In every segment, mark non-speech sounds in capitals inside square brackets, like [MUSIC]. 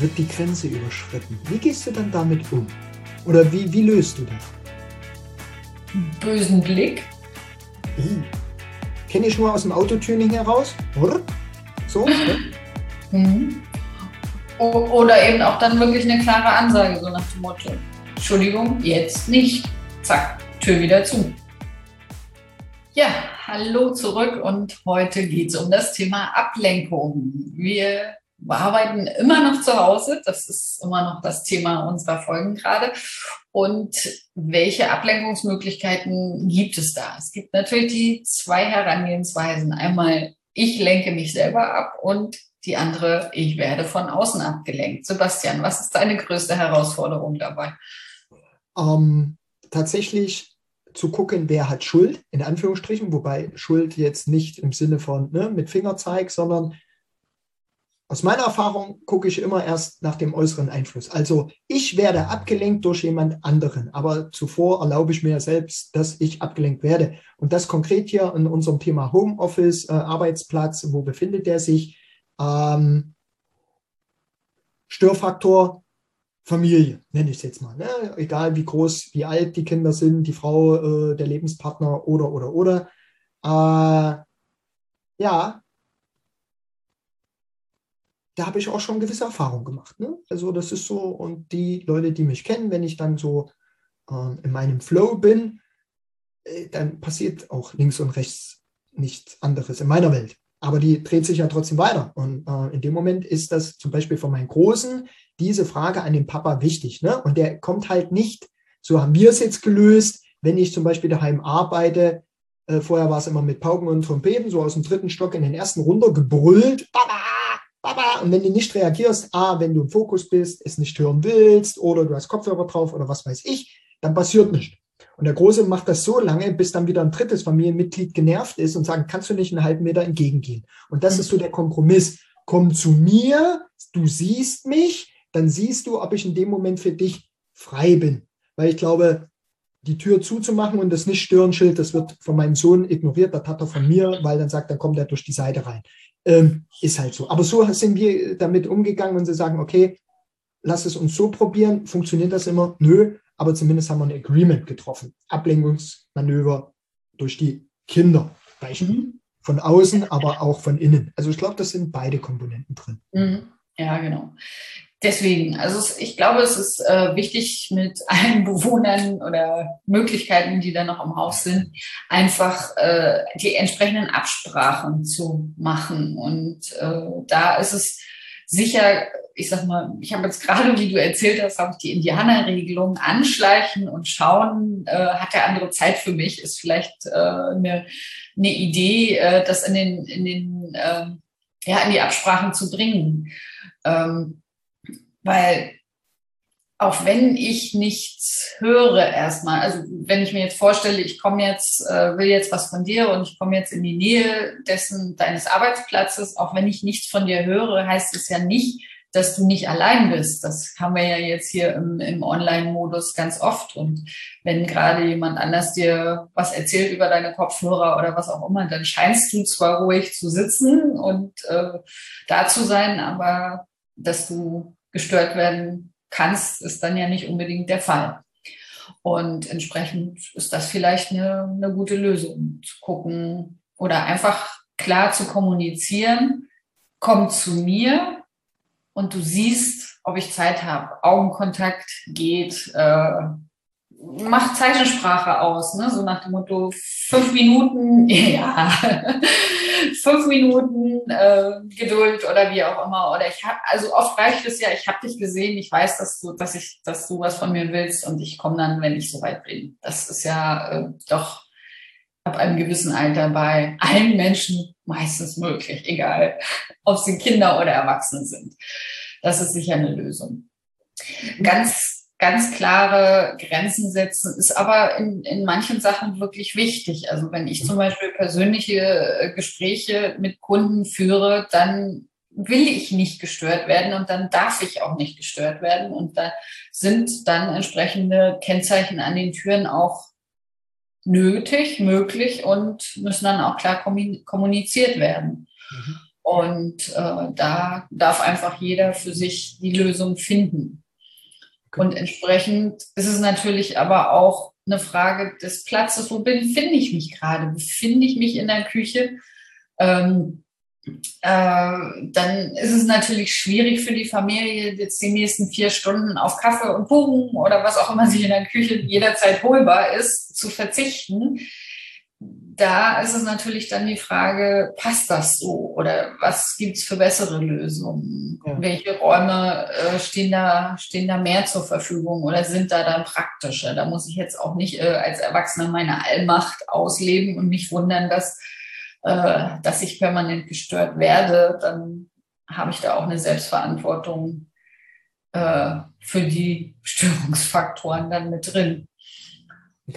wird die Grenze überschritten. Wie gehst du dann damit um? Oder wie, wie löst du das? Bösen Blick. Uh. Kenne ich nur aus dem Autotuning heraus. So. Mhm. Oder eben auch dann wirklich eine klare Ansage, so nach dem Motto, Entschuldigung, jetzt nicht. Zack, Tür wieder zu. Ja, hallo zurück und heute geht es um das Thema Ablenkung. Wir arbeiten immer noch zu Hause, das ist immer noch das Thema unserer Folgen gerade. Und welche Ablenkungsmöglichkeiten gibt es da? Es gibt natürlich die zwei Herangehensweisen. Einmal, ich lenke mich selber ab und die andere, ich werde von außen abgelenkt. Sebastian, was ist deine größte Herausforderung dabei? Ähm, tatsächlich zu gucken, wer hat Schuld, in Anführungsstrichen, wobei Schuld jetzt nicht im Sinne von ne, mit Fingerzeig, sondern aus meiner Erfahrung gucke ich immer erst nach dem äußeren Einfluss. Also ich werde abgelenkt durch jemand anderen, aber zuvor erlaube ich mir selbst, dass ich abgelenkt werde. Und das konkret hier in unserem Thema Homeoffice, äh, Arbeitsplatz, wo befindet der sich? Ähm, Störfaktor Familie, nenne ich es jetzt mal. Ne? Egal wie groß, wie alt die Kinder sind, die Frau, äh, der Lebenspartner oder, oder, oder. Äh, ja, da habe ich auch schon gewisse Erfahrungen gemacht. Ne? Also das ist so, und die Leute, die mich kennen, wenn ich dann so äh, in meinem Flow bin, äh, dann passiert auch links und rechts nichts anderes in meiner Welt aber die dreht sich ja trotzdem weiter. Und äh, in dem Moment ist das zum Beispiel von meinen Großen diese Frage an den Papa wichtig. Ne? Und der kommt halt nicht, so haben wir es jetzt gelöst, wenn ich zum Beispiel daheim arbeite. Äh, vorher war es immer mit Pauken und Trompeten, so aus dem dritten Stock in den ersten runter gebrüllt. Papa. Und wenn du nicht reagierst, A, wenn du im Fokus bist, es nicht hören willst oder du hast Kopfhörer drauf oder was weiß ich, dann passiert nichts. Und der Große macht das so lange, bis dann wieder ein drittes Familienmitglied genervt ist und sagt, kannst du nicht einen halben Meter entgegengehen? Und das ist so der Kompromiss. Komm zu mir, du siehst mich, dann siehst du, ob ich in dem Moment für dich frei bin. Weil ich glaube, die Tür zuzumachen und das Nicht-Stören-Schild, das wird von meinem Sohn ignoriert, das hat er von mir, weil dann sagt, dann kommt er durch die Seite rein. Ähm, ist halt so. Aber so sind wir damit umgegangen und sie sagen, okay, lass es uns so probieren. Funktioniert das immer? Nö aber zumindest haben wir ein Agreement getroffen. Ablenkungsmanöver durch die Kinder. Von außen, aber auch von innen. Also ich glaube, das sind beide Komponenten drin. Mhm. Ja, genau. Deswegen, also ich glaube, es ist äh, wichtig mit [LAUGHS] allen Bewohnern oder Möglichkeiten, die da noch im Haus sind, einfach äh, die entsprechenden Absprachen zu machen. Und äh, da ist es sicher, ich sag mal, ich habe jetzt gerade, wie du erzählt hast, habe ich die Indianerregelung anschleichen und schauen, äh, hat der andere Zeit für mich, ist vielleicht äh, eine, eine Idee, äh, das in den, in den, äh, ja, in die Absprachen zu bringen. Ähm, weil auch wenn ich nichts höre erstmal, also wenn ich mir jetzt vorstelle, ich komme jetzt, äh, will jetzt was von dir und ich komme jetzt in die Nähe dessen deines Arbeitsplatzes, auch wenn ich nichts von dir höre, heißt es ja nicht, dass du nicht allein bist. Das haben wir ja jetzt hier im, im Online-Modus ganz oft. Und wenn gerade jemand anders dir was erzählt über deine Kopfhörer oder was auch immer, dann scheinst du zwar ruhig zu sitzen und äh, da zu sein, aber dass du gestört werden kannst, ist dann ja nicht unbedingt der Fall. Und entsprechend ist das vielleicht eine, eine gute Lösung, zu gucken oder einfach klar zu kommunizieren, komm zu mir und du siehst, ob ich Zeit habe. Augenkontakt geht, äh, macht Zeichensprache aus, ne? so nach dem Motto, fünf Minuten, [LAUGHS] ja, fünf Minuten äh, Geduld oder wie auch immer. Oder ich habe, also oft reicht es ja, ich habe dich gesehen, ich weiß, dass du, dass ich, dass du was von mir willst und ich komme dann, wenn ich soweit bin. Das ist ja äh, doch ab einem gewissen Alter bei allen Menschen meistens möglich, egal ob sie Kinder oder Erwachsene sind. Das ist sicher eine Lösung. Ganz ganz klare Grenzen setzen, ist aber in, in manchen Sachen wirklich wichtig. Also wenn ich zum Beispiel persönliche äh, Gespräche mit Kunden führe, dann will ich nicht gestört werden und dann darf ich auch nicht gestört werden. Und da sind dann entsprechende Kennzeichen an den Türen auch nötig, möglich und müssen dann auch klar kommuniziert werden. Mhm. Und äh, da darf einfach jeder für sich die Lösung finden. Okay. Und entsprechend ist es natürlich aber auch eine Frage des Platzes. Wo befinde ich mich gerade? Befinde ich mich in der Küche? Ähm, äh, dann ist es natürlich schwierig für die Familie, jetzt die nächsten vier Stunden auf Kaffee und Kuchen oder was auch immer sich in der Küche jederzeit holbar ist, zu verzichten da ist es natürlich dann die Frage, passt das so oder was gibt es für bessere Lösungen? Ja. Welche Räume äh, stehen, da, stehen da mehr zur Verfügung oder sind da dann praktischer? Da muss ich jetzt auch nicht äh, als Erwachsener meine Allmacht ausleben und mich wundern, dass, äh, dass ich permanent gestört werde. Dann habe ich da auch eine Selbstverantwortung äh, für die Störungsfaktoren dann mit drin.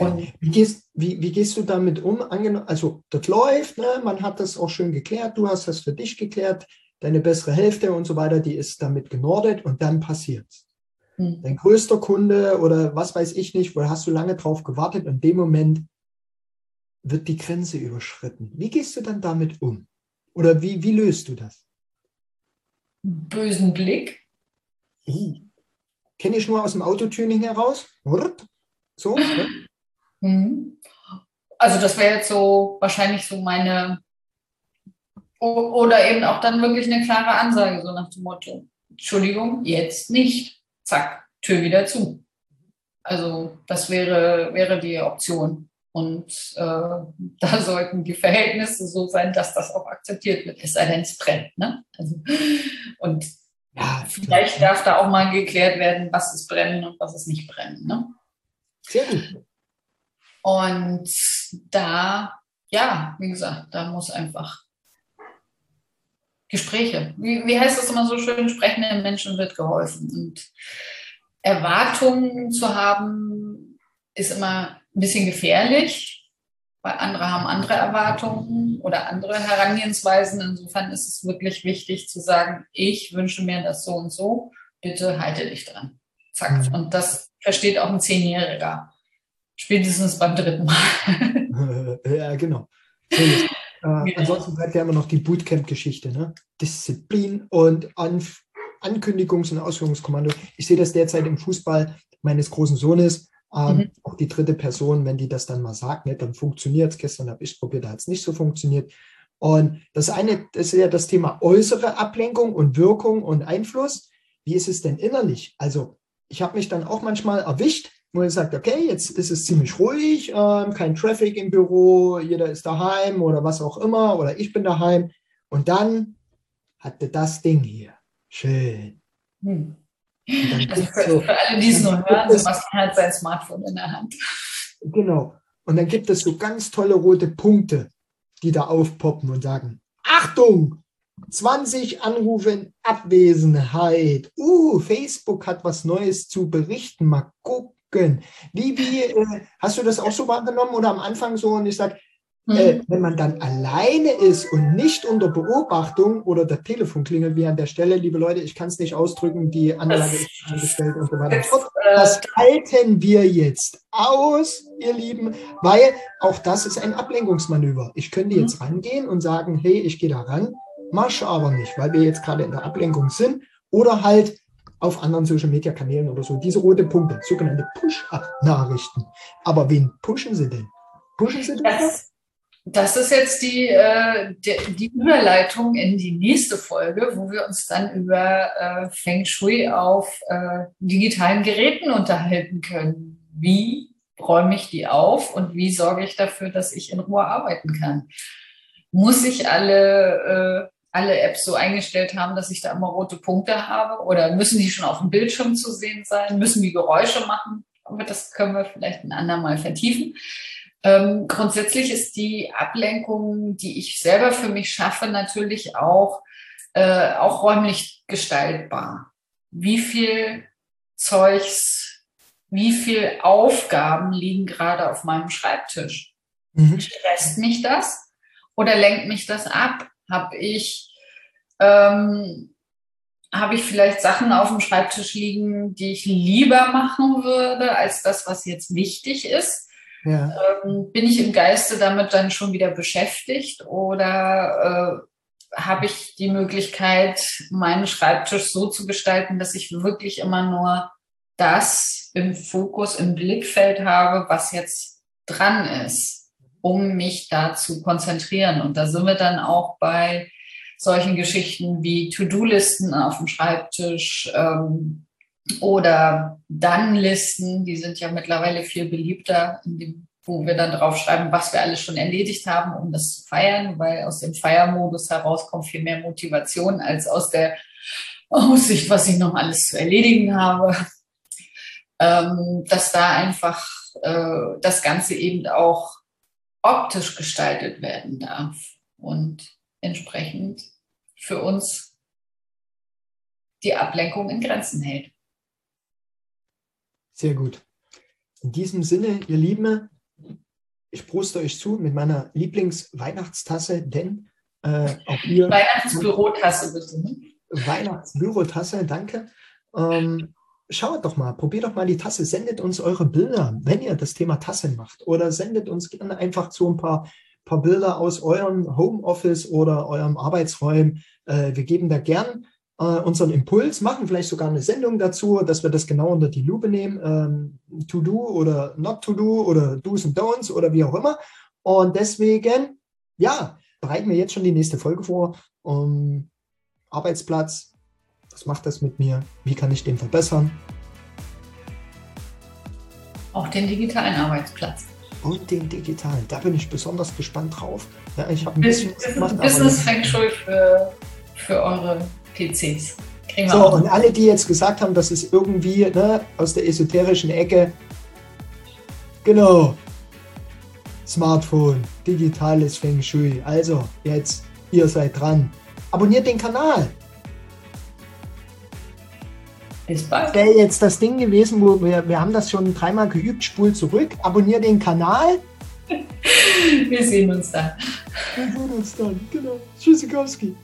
Okay. Wie, gehst, wie, wie gehst du damit um? Also das läuft, ne? man hat das auch schön geklärt, du hast das für dich geklärt, deine bessere Hälfte und so weiter, die ist damit genordet und dann passiert hm. Dein größter Kunde oder was weiß ich nicht, wo hast du lange drauf gewartet und in dem Moment wird die Grenze überschritten. Wie gehst du dann damit um? Oder wie, wie löst du das? Bösen Blick. Uh. Kenne ich nur aus dem Autotuning heraus. So. Ne? [LAUGHS] Mhm. Also das wäre jetzt so wahrscheinlich so meine oder eben auch dann wirklich eine klare Ansage, so nach dem Motto, Entschuldigung, jetzt nicht. Zack, Tür wieder zu. Also das wäre, wäre die Option. Und äh, [LAUGHS] da sollten die Verhältnisse so sein, dass das auch akzeptiert wird, es sei denn, es brennt. Ne? Also, und ja, vielleicht darf da auch mal geklärt werden, was ist brennen und was ist nicht brennen. Ne? Sehr gut. Und da, ja, wie gesagt, da muss einfach Gespräche. Wie, wie heißt das immer so schön? Sprechenden Menschen wird geholfen. Und Erwartungen zu haben, ist immer ein bisschen gefährlich, weil andere haben andere Erwartungen oder andere Herangehensweisen. Insofern ist es wirklich wichtig zu sagen, ich wünsche mir das so und so, bitte halte dich dran. Zack. Mhm. Und das versteht auch ein Zehnjähriger. Spätestens beim dritten Mal. [LAUGHS] ja, genau. [LAUGHS] Äh, genau. Ansonsten bleibt ja immer noch die Bootcamp-Geschichte, ne? Disziplin und An Ankündigungs- und Ausführungskommando. Ich sehe das derzeit im Fußball meines großen Sohnes. Ähm, mhm. Auch die dritte Person, wenn die das dann mal sagt, ne, dann funktioniert es. Gestern habe ich es probiert, da hat es nicht so funktioniert. Und das eine, das ist ja das Thema äußere Ablenkung und Wirkung und Einfluss. Wie ist es denn innerlich? Also ich habe mich dann auch manchmal erwischt, wo er sagt, okay, jetzt ist es ziemlich ruhig, ähm, kein Traffic im Büro, jeder ist daheim oder was auch immer, oder ich bin daheim. Und dann hatte das Ding hier. Schön. Hm. Also für, so, für, alle, die es nur hören, Sebastian hat sein Smartphone in der Hand. Genau. Und dann gibt es so ganz tolle rote Punkte, die da aufpoppen und sagen, Achtung, 20 Anrufe in Abwesenheit. Uh, Facebook hat was Neues zu berichten. Mal gucken gönnen. Wie, wie, äh, hast du das auch so wahrgenommen oder am Anfang so und ich sage, mhm. äh, wenn man dann alleine ist und nicht unter Beobachtung oder der Telefon klingelt wie an der Stelle, liebe Leute, ich kann es nicht ausdrücken, die Anlage ist angestellt und so weiter. Das halten wir jetzt aus, ihr Lieben, weil auch das ist ein Ablenkungsmanöver. Ich könnte jetzt mhm. rangehen und sagen, hey, ich gehe da ran, masche aber nicht, weil wir jetzt gerade in der Ablenkung sind. Oder halt, auf anderen Social-Media-Kanälen oder so. Diese rote Punkte, sogenannte Push-Up-Nachrichten. Aber wen pushen sie denn? Pushen sie denn? Das, das ist jetzt die, äh, die, Überleitung in die nächste Folge, wo wir uns dann über äh, Feng Shui auf äh, digitalen Geräten unterhalten können. Wie räume ich die auf und wie sorge ich dafür, dass ich in Ruhe arbeiten kann? Muss ich alle äh, alle Apps so eingestellt haben, dass ich da immer rote Punkte habe? Oder müssen die schon auf dem Bildschirm zu sehen sein? Müssen die Geräusche machen? Aber das können wir vielleicht ein andermal vertiefen. Ähm, grundsätzlich ist die Ablenkung, die ich selber für mich schaffe, natürlich auch, äh, auch räumlich gestaltbar. Wie viel Zeugs, wie viel Aufgaben liegen gerade auf meinem Schreibtisch? Mhm. Stresst mich das oder lenkt mich das ab? Habe ich, ähm, habe ich vielleicht Sachen auf dem Schreibtisch liegen, die ich lieber machen würde, als das, was jetzt wichtig ist? Ja. Ähm, bin ich im Geiste damit dann schon wieder beschäftigt oder habe ich die Möglichkeit, meinen Schreibtisch so zu gestalten, dass ich wirklich immer nur das im Fokus, im Blickfeld habe, was jetzt dran ist, um mich da zu konzentrieren. Und da sind wir dann auch bei solchen Geschichten wie To-Do-Listen auf dem Schreibtisch ähm, oder Dann-Listen, die sind ja mittlerweile viel beliebter, dem, wo wir dann draufschreiben, was wir alles schon erledigt haben, um das zu feiern, weil aus dem Feiermodus heraus kommt viel mehr Motivation als aus der Aussicht, was ich noch alles zu erledigen habe. Ähm, dass da einfach äh, das Ganze eben auch optisch gestaltet werden darf und entsprechend für uns die Ablenkung in Grenzen hält. Sehr gut. In diesem Sinne, ihr Lieben, ich proste euch zu mit meiner Lieblingsweihnachtstasse, denn äh, auch ihr. Weihnachtsbürotasse bitte. Ne? Weihnachtsbürotasse, danke. Ähm, schaut doch mal, probiert doch mal die Tasse, sendet uns eure Bilder, wenn ihr das Thema Tasse macht. Oder sendet uns gerne einfach so ein paar, paar Bilder aus eurem Homeoffice oder eurem Arbeitsräumen. Äh, wir geben da gern äh, unseren Impuls, machen vielleicht sogar eine Sendung dazu, dass wir das genau unter die Lupe nehmen. Ähm, to do oder not to do oder Do's und Don'ts oder wie auch immer. Und deswegen, ja, bereiten wir jetzt schon die nächste Folge vor. Um, Arbeitsplatz, was macht das mit mir? Wie kann ich den verbessern? Auch den digitalen Arbeitsplatz. Und den digitalen. Da bin ich besonders gespannt drauf. Ja, ich habe ein bisschen was gemacht. Business Feng Shui für, für eure PCs. So, und alle, die jetzt gesagt haben, das ist irgendwie ne, aus der esoterischen Ecke, genau, Smartphone, digitales Feng Shui. Also, jetzt, ihr seid dran. Abonniert den Kanal. Bis bald. wäre jetzt das Ding gewesen, wo wir, wir haben das schon dreimal geübt, spul zurück, abonniere den Kanal. [LAUGHS] Wir sehen uns dann. Wir sehen uns dann, genau. Tschüssikowski.